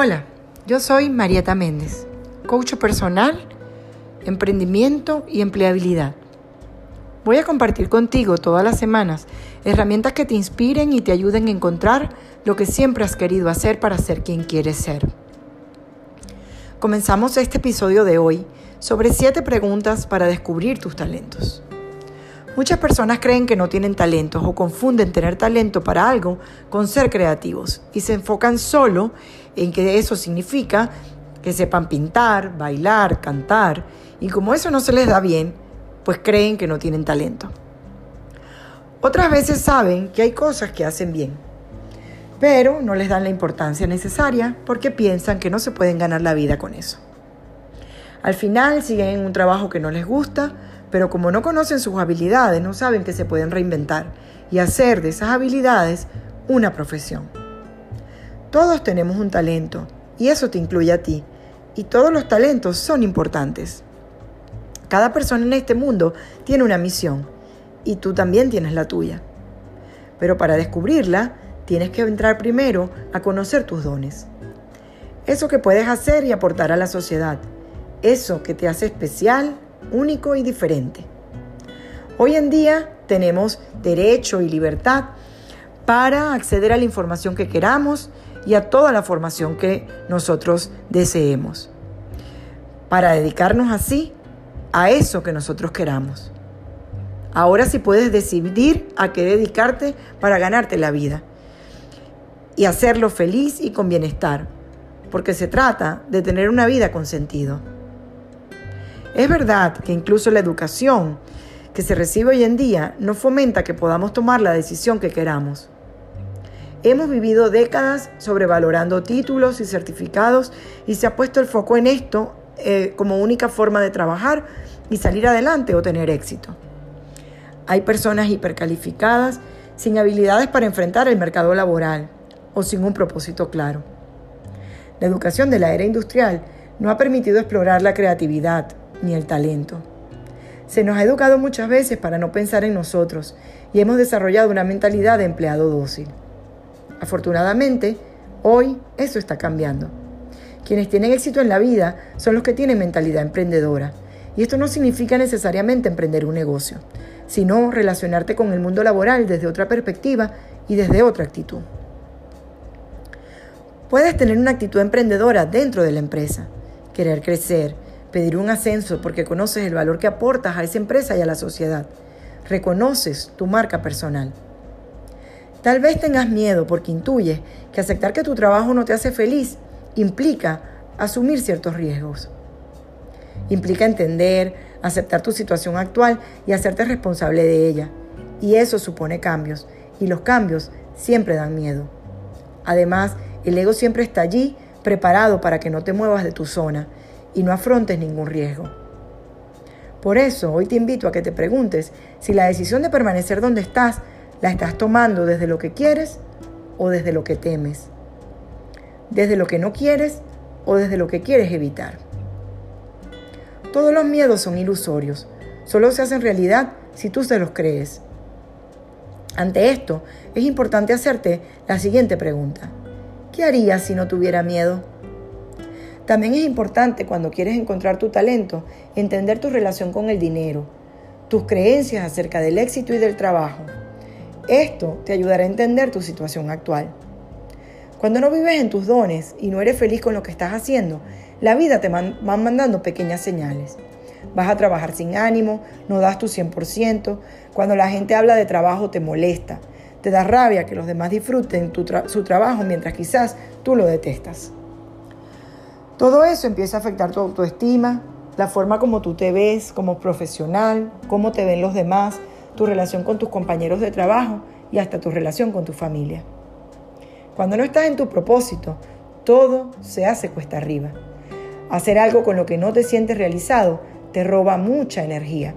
Hola, yo soy Marieta Méndez, coach personal, emprendimiento y empleabilidad. Voy a compartir contigo todas las semanas herramientas que te inspiren y te ayuden a encontrar lo que siempre has querido hacer para ser quien quieres ser. Comenzamos este episodio de hoy sobre 7 preguntas para descubrir tus talentos. Muchas personas creen que no tienen talentos o confunden tener talento para algo con ser creativos y se enfocan solo en que eso significa que sepan pintar, bailar, cantar y como eso no se les da bien, pues creen que no tienen talento. Otras veces saben que hay cosas que hacen bien, pero no les dan la importancia necesaria porque piensan que no se pueden ganar la vida con eso. Al final siguen en un trabajo que no les gusta, pero como no conocen sus habilidades, no saben que se pueden reinventar y hacer de esas habilidades una profesión. Todos tenemos un talento y eso te incluye a ti. Y todos los talentos son importantes. Cada persona en este mundo tiene una misión y tú también tienes la tuya. Pero para descubrirla, tienes que entrar primero a conocer tus dones. Eso que puedes hacer y aportar a la sociedad. Eso que te hace especial, único y diferente. Hoy en día tenemos derecho y libertad para acceder a la información que queramos y a toda la formación que nosotros deseemos. Para dedicarnos así a eso que nosotros queramos. Ahora sí puedes decidir a qué dedicarte para ganarte la vida y hacerlo feliz y con bienestar, porque se trata de tener una vida con sentido. Es verdad que incluso la educación que se recibe hoy en día no fomenta que podamos tomar la decisión que queramos. Hemos vivido décadas sobrevalorando títulos y certificados y se ha puesto el foco en esto eh, como única forma de trabajar y salir adelante o tener éxito. Hay personas hipercalificadas sin habilidades para enfrentar el mercado laboral o sin un propósito claro. La educación de la era industrial no ha permitido explorar la creatividad, ni el talento. Se nos ha educado muchas veces para no pensar en nosotros y hemos desarrollado una mentalidad de empleado dócil. Afortunadamente, hoy eso está cambiando. Quienes tienen éxito en la vida son los que tienen mentalidad emprendedora. Y esto no significa necesariamente emprender un negocio, sino relacionarte con el mundo laboral desde otra perspectiva y desde otra actitud. Puedes tener una actitud emprendedora dentro de la empresa, querer crecer, pedir un ascenso porque conoces el valor que aportas a esa empresa y a la sociedad. Reconoces tu marca personal. Tal vez tengas miedo porque intuyes que aceptar que tu trabajo no te hace feliz implica asumir ciertos riesgos. Implica entender, aceptar tu situación actual y hacerte responsable de ella. Y eso supone cambios. Y los cambios siempre dan miedo. Además, el ego siempre está allí, preparado para que no te muevas de tu zona y no afrontes ningún riesgo. Por eso, hoy te invito a que te preguntes si la decisión de permanecer donde estás la estás tomando desde lo que quieres o desde lo que temes, desde lo que no quieres o desde lo que quieres evitar. Todos los miedos son ilusorios, solo se hacen realidad si tú se los crees. Ante esto, es importante hacerte la siguiente pregunta. ¿Qué harías si no tuviera miedo? También es importante cuando quieres encontrar tu talento, entender tu relación con el dinero, tus creencias acerca del éxito y del trabajo. Esto te ayudará a entender tu situación actual. Cuando no vives en tus dones y no eres feliz con lo que estás haciendo, la vida te va mandando pequeñas señales. Vas a trabajar sin ánimo, no das tu 100%, cuando la gente habla de trabajo te molesta, te da rabia que los demás disfruten su trabajo mientras quizás tú lo detestas. Todo eso empieza a afectar tu autoestima, la forma como tú te ves como profesional, cómo te ven los demás, tu relación con tus compañeros de trabajo y hasta tu relación con tu familia. Cuando no estás en tu propósito, todo se hace cuesta arriba. Hacer algo con lo que no te sientes realizado te roba mucha energía.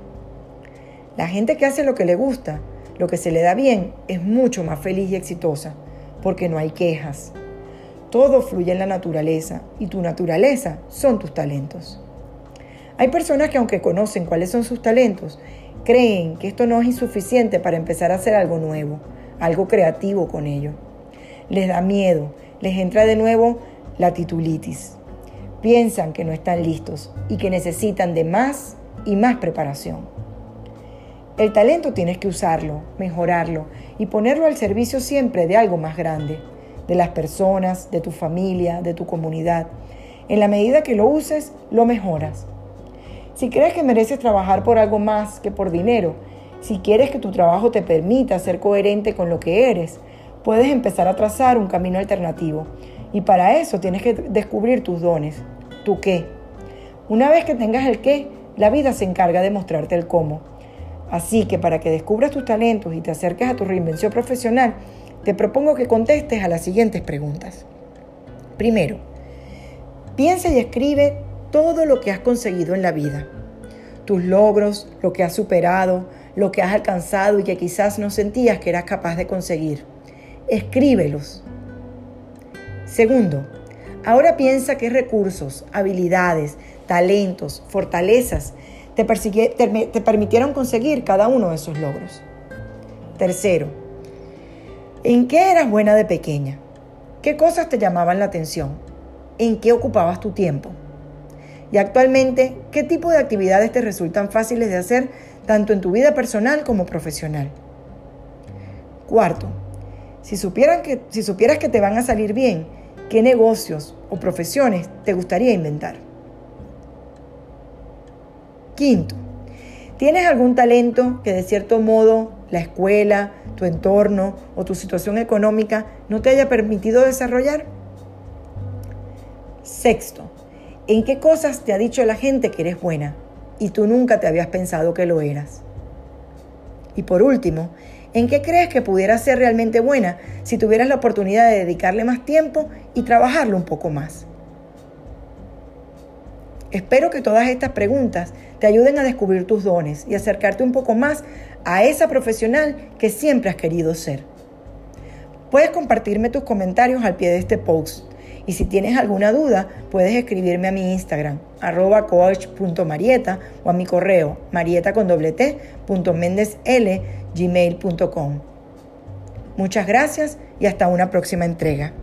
La gente que hace lo que le gusta, lo que se le da bien, es mucho más feliz y exitosa, porque no hay quejas, todo fluye en la naturaleza y tu naturaleza son tus talentos. Hay personas que aunque conocen cuáles son sus talentos, creen que esto no es insuficiente para empezar a hacer algo nuevo, algo creativo con ello. Les da miedo, les entra de nuevo la titulitis. Piensan que no están listos y que necesitan de más y más preparación. El talento tienes que usarlo, mejorarlo y ponerlo al servicio siempre de algo más grande, de las personas, de tu familia, de tu comunidad. En la medida que lo uses, lo mejoras. Si crees que mereces trabajar por algo más que por dinero, si quieres que tu trabajo te permita ser coherente con lo que eres, puedes empezar a trazar un camino alternativo. Y para eso tienes que descubrir tus dones, tu qué. Una vez que tengas el qué, la vida se encarga de mostrarte el cómo. Así que para que descubras tus talentos y te acerques a tu reinvención profesional, te propongo que contestes a las siguientes preguntas. Primero, piensa y escribe todo lo que has conseguido en la vida. Tus logros, lo que has superado, lo que has alcanzado y que quizás no sentías que eras capaz de conseguir. Escríbelos. Segundo, ahora piensa qué recursos, habilidades, talentos, fortalezas te, te, permitieron conseguir cada uno de esos logros. Tercero, ¿en qué eras buena de pequeña? ¿Qué cosas te llamaban la atención? ¿En qué ocupabas tu tiempo? Y actualmente, ¿qué tipo de actividades te resultan fáciles de hacer tanto en tu vida personal como profesional? Cuarto, si, supieran que, si supieras que te van a salir bien, ¿qué negocios o profesiones te gustaría inventar? Quinto, ¿tienes algún talento que de cierto modo la escuela, tu entorno o tu situación económica no te haya permitido desarrollar? Sexto, ¿En qué cosas te ha dicho la gente que eres buena y tú nunca te habías pensado que lo eras? Y por último, ¿en qué crees que pudieras ser realmente buena si tuvieras la oportunidad de dedicarle más tiempo y trabajarlo un poco más? Espero que todas estas preguntas te ayuden a descubrir tus dones y acercarte un poco más a esa profesional que siempre has querido ser. Puedes compartirme tus comentarios al pie de este post y si tienes alguna duda, puedes escribirme a mi Instagram, arroba coach.marieta o a mi correo, marieta con doble. Muchas gracias y hasta una próxima entrega.